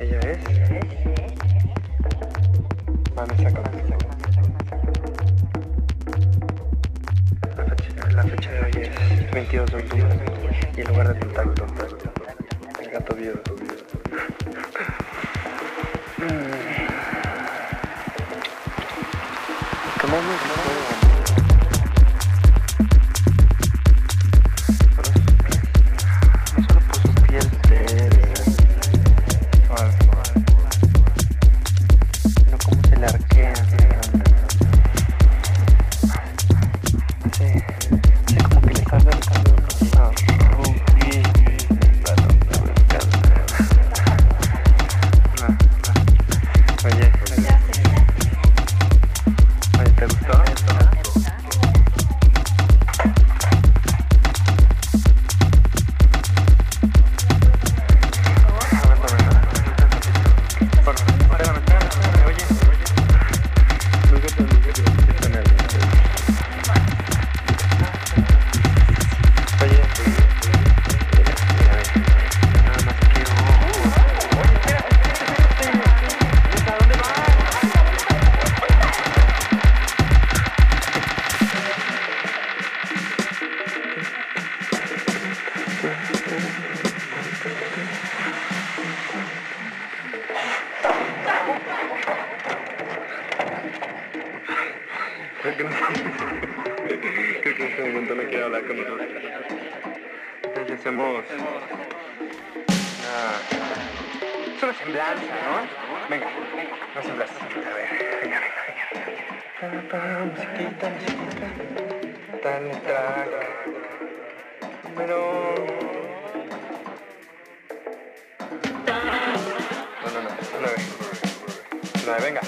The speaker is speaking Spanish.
Ella es. Vanessa Campillo. La fecha, la fecha de hoy es 22 de octubre y el lugar de contacto. El gato viudo. Tomamos. musiquita, musiquita. Tan track. Pero. No, no, no. Nueve. Nueve, venga.